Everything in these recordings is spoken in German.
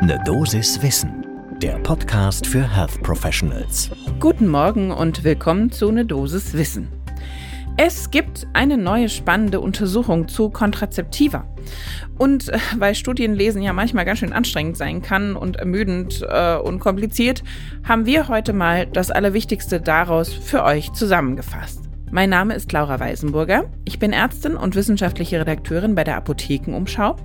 Ne Dosis Wissen, der Podcast für Health Professionals. Guten Morgen und willkommen zu Ne Dosis Wissen. Es gibt eine neue spannende Untersuchung zu Kontrazeptiva. Und äh, weil Studienlesen ja manchmal ganz schön anstrengend sein kann und ermüdend äh, und kompliziert, haben wir heute mal das Allerwichtigste daraus für euch zusammengefasst. Mein Name ist Laura Weisenburger. Ich bin Ärztin und wissenschaftliche Redakteurin bei der Apothekenumschau.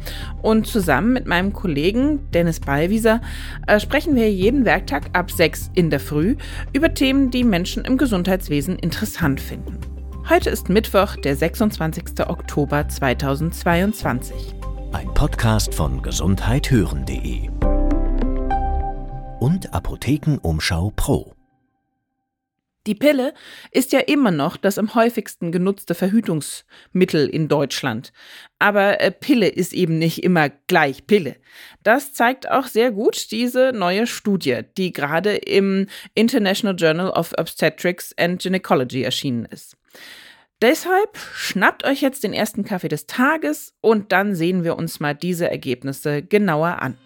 Und zusammen mit meinem Kollegen Dennis Ballwieser äh, sprechen wir jeden Werktag ab 6 in der Früh über Themen, die Menschen im Gesundheitswesen interessant finden. Heute ist Mittwoch, der 26. Oktober 2022. Ein Podcast von gesundheithören.de und Apothekenumschau Pro. Die Pille ist ja immer noch das am häufigsten genutzte Verhütungsmittel in Deutschland. Aber äh, Pille ist eben nicht immer gleich Pille. Das zeigt auch sehr gut diese neue Studie, die gerade im International Journal of Obstetrics and Gynecology erschienen ist. Deshalb schnappt euch jetzt den ersten Kaffee des Tages und dann sehen wir uns mal diese Ergebnisse genauer an.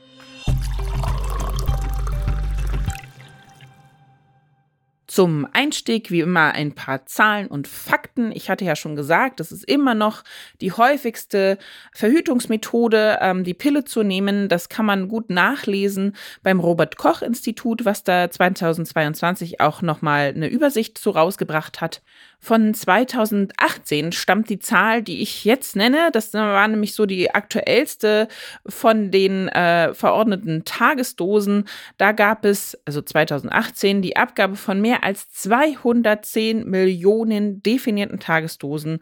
Zum Einstieg wie immer ein paar Zahlen und Fakten. Ich hatte ja schon gesagt, es ist immer noch die häufigste Verhütungsmethode, ähm, die Pille zu nehmen. Das kann man gut nachlesen beim Robert Koch Institut, was da 2022 auch nochmal eine Übersicht zu rausgebracht hat. Von 2018 stammt die Zahl, die ich jetzt nenne. Das war nämlich so die aktuellste von den äh, verordneten Tagesdosen. Da gab es, also 2018, die Abgabe von mehr als 210 Millionen definierten Tagesdosen,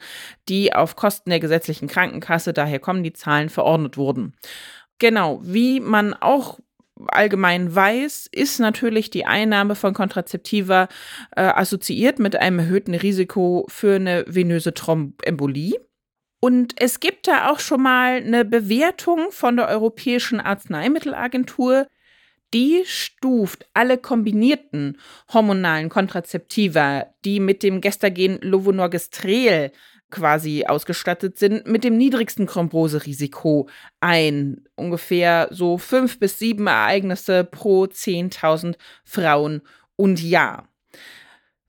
die auf Kosten der gesetzlichen Krankenkasse, daher kommen die Zahlen, verordnet wurden. Genau, wie man auch allgemein weiß, ist natürlich die Einnahme von Kontrazeptiva äh, assoziiert mit einem erhöhten Risiko für eine venöse Thrombembolie. Und es gibt da auch schon mal eine Bewertung von der Europäischen Arzneimittelagentur, die stuft alle kombinierten hormonalen Kontrazeptiva, die mit dem Gestagen Lovonorgestrel quasi ausgestattet sind, mit dem niedrigsten Thromboserisiko ein. Ungefähr so fünf bis sieben Ereignisse pro 10.000 Frauen und Jahr.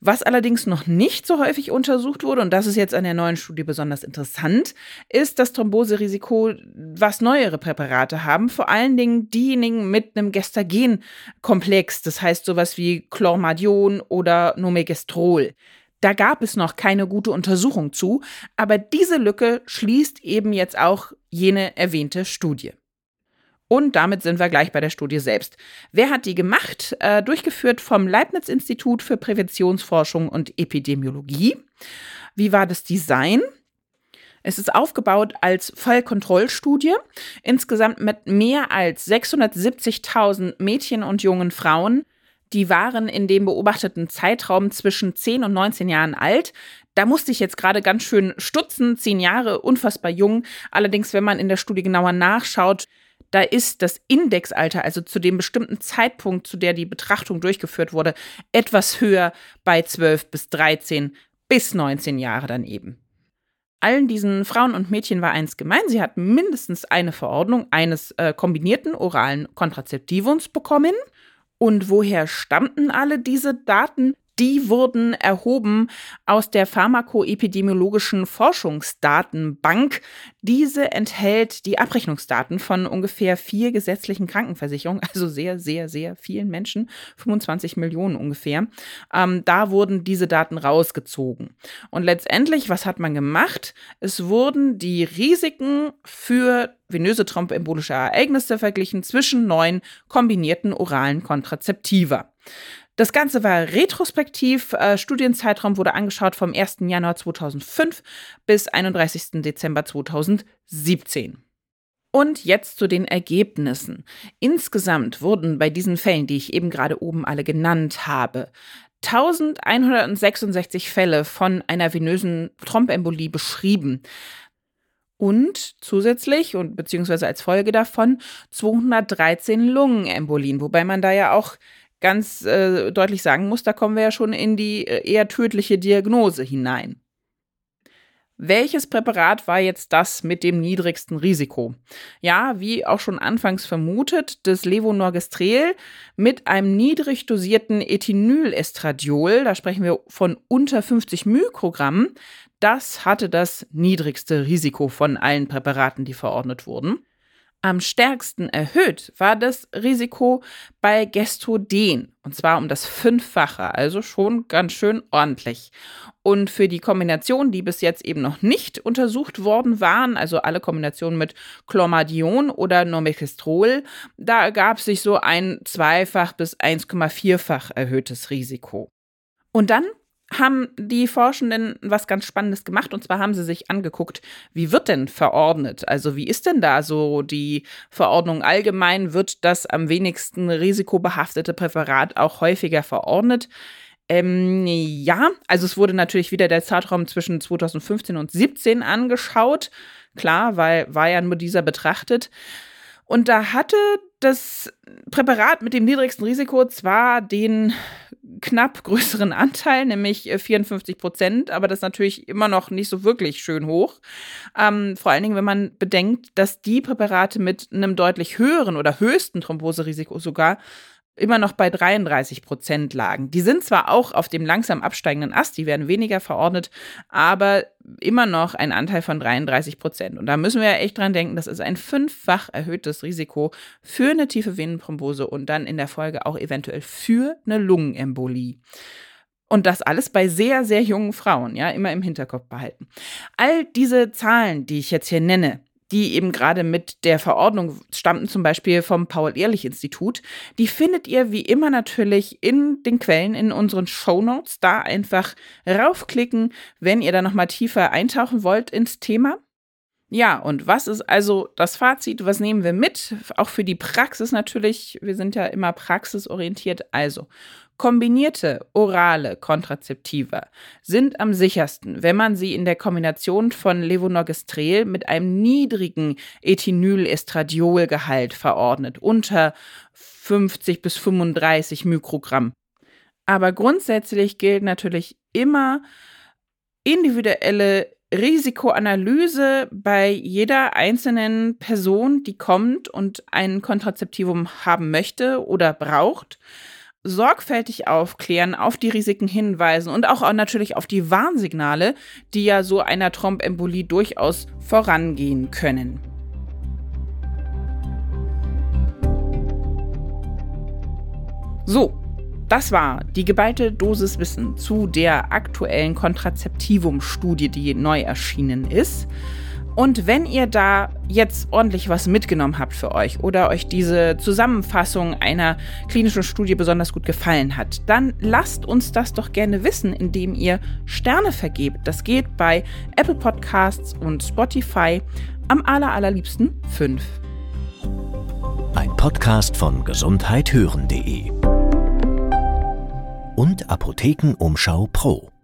Was allerdings noch nicht so häufig untersucht wurde, und das ist jetzt an der neuen Studie besonders interessant, ist das Thromboserisiko, was neuere Präparate haben, vor allen Dingen diejenigen mit einem Gestagen-Komplex, das heißt sowas wie Chlormadion oder Nomegestrol. Da gab es noch keine gute Untersuchung zu, aber diese Lücke schließt eben jetzt auch jene erwähnte Studie. Und damit sind wir gleich bei der Studie selbst. Wer hat die gemacht? Äh, durchgeführt vom Leibniz-Institut für Präventionsforschung und Epidemiologie. Wie war das Design? Es ist aufgebaut als Fallkontrollstudie, insgesamt mit mehr als 670.000 Mädchen und jungen Frauen die waren in dem beobachteten Zeitraum zwischen 10 und 19 Jahren alt. Da musste ich jetzt gerade ganz schön stutzen, 10 Jahre, unfassbar jung. Allerdings, wenn man in der Studie genauer nachschaut, da ist das Indexalter, also zu dem bestimmten Zeitpunkt, zu der die Betrachtung durchgeführt wurde, etwas höher bei 12 bis 13 bis 19 Jahre dann eben. Allen diesen Frauen und Mädchen war eins gemein, sie hatten mindestens eine Verordnung eines äh, kombinierten oralen Kontrazeptivums bekommen und woher stammten alle diese Daten? Die wurden erhoben aus der pharmakoepidemiologischen Forschungsdatenbank. Diese enthält die Abrechnungsdaten von ungefähr vier gesetzlichen Krankenversicherungen, also sehr, sehr, sehr vielen Menschen, 25 Millionen ungefähr. Ähm, da wurden diese Daten rausgezogen. Und letztendlich, was hat man gemacht? Es wurden die Risiken für venöse thromboembolische Ereignisse verglichen zwischen neun kombinierten oralen Kontrazeptiva. Das Ganze war retrospektiv. Äh, Studienzeitraum wurde angeschaut vom 1. Januar 2005 bis 31. Dezember 2017. Und jetzt zu den Ergebnissen. Insgesamt wurden bei diesen Fällen, die ich eben gerade oben alle genannt habe, 1166 Fälle von einer venösen Thrombembolie beschrieben. Und zusätzlich und beziehungsweise als Folge davon 213 Lungenembolien, wobei man da ja auch ganz äh, deutlich sagen muss, da kommen wir ja schon in die äh, eher tödliche Diagnose hinein. Welches Präparat war jetzt das mit dem niedrigsten Risiko? Ja, wie auch schon anfangs vermutet, das Levonorgestrel mit einem niedrig dosierten Ethinylestradiol, da sprechen wir von unter 50 Mikrogramm, das hatte das niedrigste Risiko von allen Präparaten, die verordnet wurden. Am stärksten erhöht war das Risiko bei Gestoden, und zwar um das Fünffache, also schon ganz schön ordentlich. Und für die Kombinationen, die bis jetzt eben noch nicht untersucht worden waren, also alle Kombinationen mit Clomadion oder Normekistrol, da ergab sich so ein zweifach bis 1,4-fach erhöhtes Risiko. Und dann haben die Forschenden was ganz Spannendes gemacht. Und zwar haben sie sich angeguckt, wie wird denn verordnet? Also wie ist denn da so die Verordnung allgemein? Wird das am wenigsten risikobehaftete Präparat auch häufiger verordnet? Ähm, ja, also es wurde natürlich wieder der Zeitraum zwischen 2015 und 2017 angeschaut. Klar, weil war ja nur dieser betrachtet. Und da hatte das Präparat mit dem niedrigsten Risiko zwar den knapp größeren Anteil, nämlich 54 äh, Prozent, aber das ist natürlich immer noch nicht so wirklich schön hoch. Ähm, vor allen Dingen, wenn man bedenkt, dass die Präparate mit einem deutlich höheren oder höchsten Thromboserisiko sogar immer noch bei 33 Prozent lagen. Die sind zwar auch auf dem langsam absteigenden Ast, die werden weniger verordnet, aber immer noch ein Anteil von 33 Prozent. Und da müssen wir ja echt dran denken, das ist ein fünffach erhöhtes Risiko für eine tiefe Venenthrombose und dann in der Folge auch eventuell für eine Lungenembolie. Und das alles bei sehr, sehr jungen Frauen, ja, immer im Hinterkopf behalten. All diese Zahlen, die ich jetzt hier nenne, die eben gerade mit der Verordnung stammten, zum Beispiel vom Paul-Ehrlich-Institut. Die findet ihr wie immer natürlich in den Quellen, in unseren Show Notes. Da einfach raufklicken, wenn ihr da nochmal tiefer eintauchen wollt ins Thema. Ja, und was ist also das Fazit? Was nehmen wir mit? Auch für die Praxis natürlich. Wir sind ja immer praxisorientiert. Also, Kombinierte orale Kontrazeptiva sind am sichersten, wenn man sie in der Kombination von Levonorgestrel mit einem niedrigen Ethinylestradiolgehalt verordnet, unter 50 bis 35 Mikrogramm. Aber grundsätzlich gilt natürlich immer individuelle Risikoanalyse bei jeder einzelnen Person, die kommt und ein Kontrazeptivum haben möchte oder braucht sorgfältig aufklären, auf die Risiken hinweisen und auch natürlich auf die Warnsignale, die ja so einer Trombembolie durchaus vorangehen können. So, das war die geballte Dosis Wissen zu der aktuellen Kontrazeptivum-Studie, die neu erschienen ist. Und wenn ihr da jetzt ordentlich was mitgenommen habt für euch oder euch diese Zusammenfassung einer klinischen Studie besonders gut gefallen hat, dann lasst uns das doch gerne wissen, indem ihr Sterne vergebt. Das geht bei Apple Podcasts und Spotify am aller, allerliebsten fünf. Ein Podcast von gesundheithören.de und Apothekenumschau Pro.